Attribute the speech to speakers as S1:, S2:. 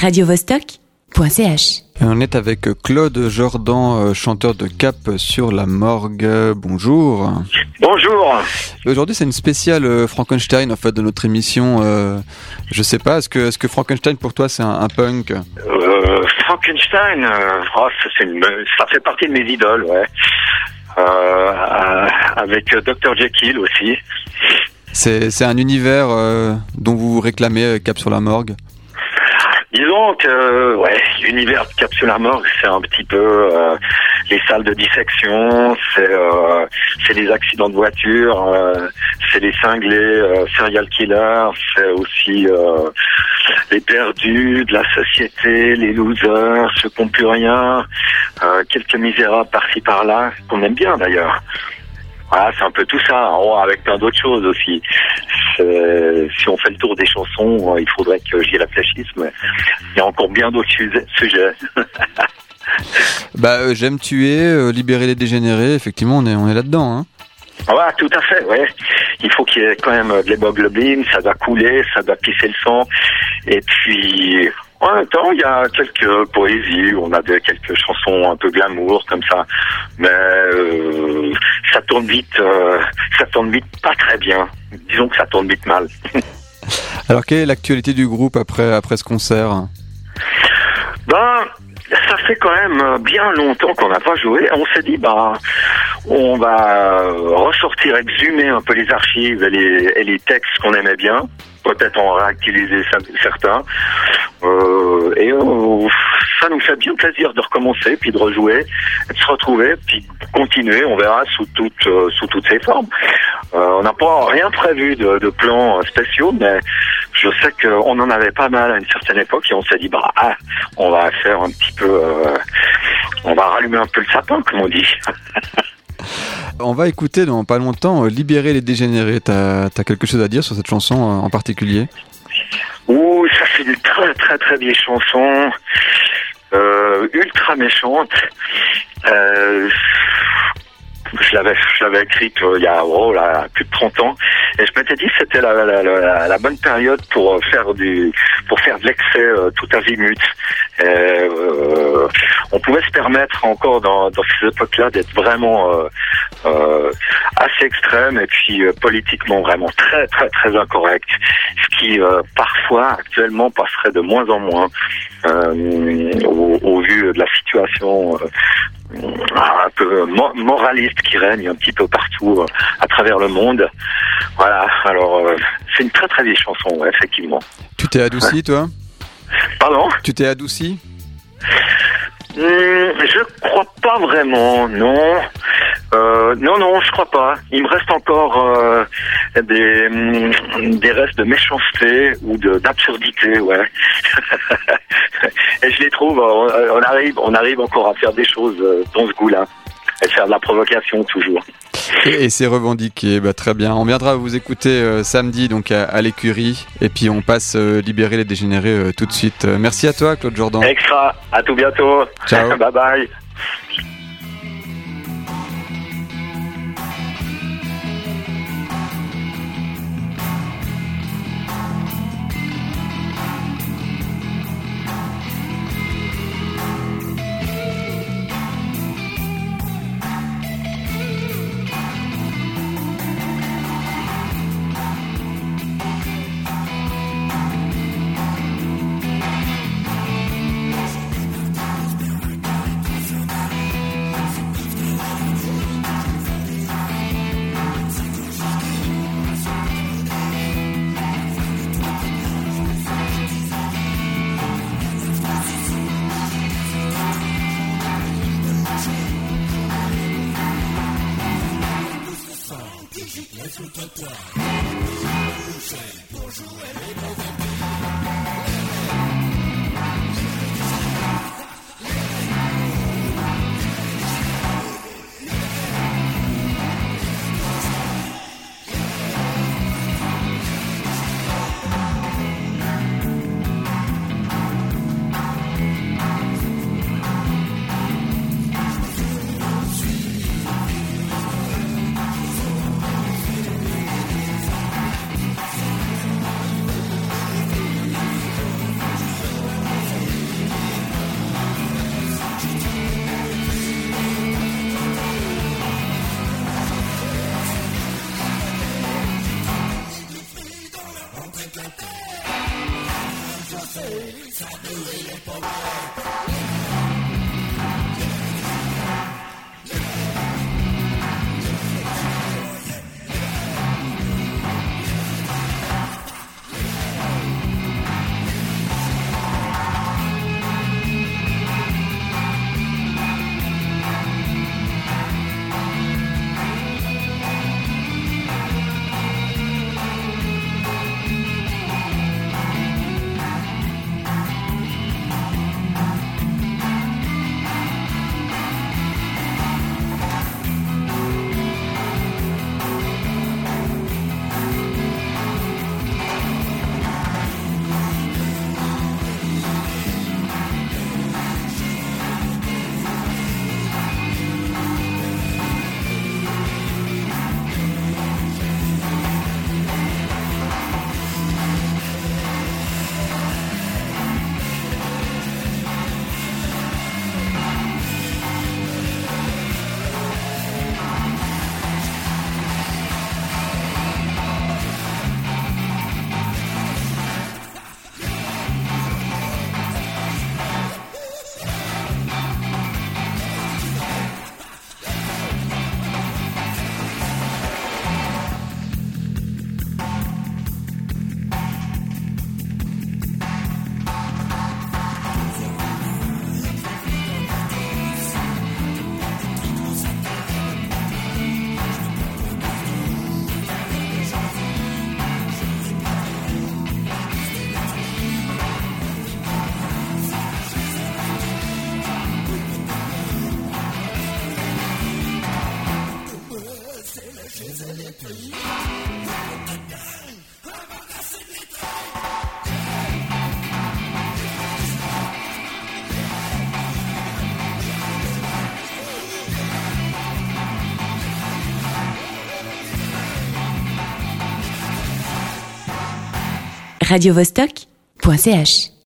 S1: radiovostok.ch.
S2: On est avec Claude Jordan, euh, chanteur de Cap sur la morgue. Bonjour.
S3: Bonjour.
S2: Aujourd'hui, c'est une spéciale euh, Frankenstein en fait de notre émission. Euh, je sais pas, est-ce que, est-ce que Frankenstein pour toi c'est un, un punk?
S3: Euh, Frankenstein, euh, oh, ça, c'est une- ça fait partie de mes idoles, ouais. Avec Dr Jekyll aussi.
S2: C'est, c'est un univers euh, dont vous réclamez Cap sur la morgue.
S3: Disons que, ouais, l'univers de Capsule Morgue, c'est un petit peu euh, les salles de dissection, c'est euh, les accidents de voiture, euh, c'est les cinglés, euh, serial killers, c'est aussi euh, les perdus de la société, les losers, ceux qui n'ont plus rien, euh, quelques misérables par-ci par-là, qu'on aime bien d'ailleurs. Voilà, c'est un peu tout ça, avec plein d'autres choses aussi. C'est- Si on fait le tour des chansons, euh, il faudrait que j'y réfléchisse, mais il y a encore bien d'autres sujets-.
S2: Bah, euh, j'aime tuer, euh, libérer les dégénérés. Effectivement, on est, on est là-dedans. Hein.
S3: Voilà, tout à fait, ouais. Il faut qu'il y ait quand même euh, de l'hémoglobine, ça doit couler, ça doit pisser le sang. Et puis, en même temps, il y a quelques poésies, on a de, quelques chansons un peu glamour, comme ça. Mais euh, ça tourne vite, euh, ça tourne vite pas très bien. Disons que ça tourne vite mal.
S2: Alors, quelle est l'actualité du groupe après, après ce concert?
S3: Ben, ça fait quand même bien longtemps qu'on n'a pas joué. On s'est dit, bah, on va ressortir, exhumer un peu les archives et les, et les textes qu'on aimait bien. Peut-être en réactualiser cer- certains. Euh, et euh, ça nous fait bien plaisir de recommencer, puis de rejouer, de se retrouver, puis continuer. On verra sous toutes euh, sous toutes ses formes. Euh, on n'a pas rien prévu de, de plans euh, spéciaux, mais je sais qu'on en avait pas mal à une certaine époque et on s'est dit bah ah, on va faire un petit peu, euh, on va rallumer un peu le sapin comme on dit.
S2: On va écouter dans pas longtemps euh, Libérer les dégénérés. T'as, quelque chose à dire sur cette chanson euh, en particulier?
S3: Ouh, ça c'est une très très très vieille chanson, euh, ultra méchante. Je l'avais, je l'avais écrite euh, il y a oh, là, plus de 30 ans et je m'étais dit que c'était la, la, la, la bonne période pour euh, faire du pour faire de l'excès euh, tout azimut. Et, euh, on pouvait se permettre encore dans, dans ces époques-là d'être vraiment euh, euh, assez extrême et puis politiquement vraiment très très très incorrect, ce qui parfois actuellement passerait de moins en moins au, au vu de la situation un peu mo- moraliste qui règne un petit peu partout euh, à travers le monde. Voilà, alors euh, c'est une très très vieille chanson, ouais, effectivement.
S2: Tu t'es adouci, toi?
S3: Pardon?
S2: Tu t'es adouci
S3: Hum, Je crois pas vraiment, non. Euh, non, non, je crois pas. Il me reste encore euh, des, hum, des restes de méchanceté ou d'absurdité, ouais. Et je les trouve, on, on arrive, on arrive encore à faire des choses euh, dans ce goût-là. Et faire de la provocation toujours.
S2: Et, et c'est revendiqué, bah, très bien. On viendra vous écouter euh, samedi donc à, à l'écurie et puis on passe euh, libérer les dégénérés euh, tout de suite. Merci à toi Claude Jordan.
S3: Extra, à tout bientôt.
S2: Ciao.
S3: bye bye. Puerto Rico.
S1: radiovostok.ch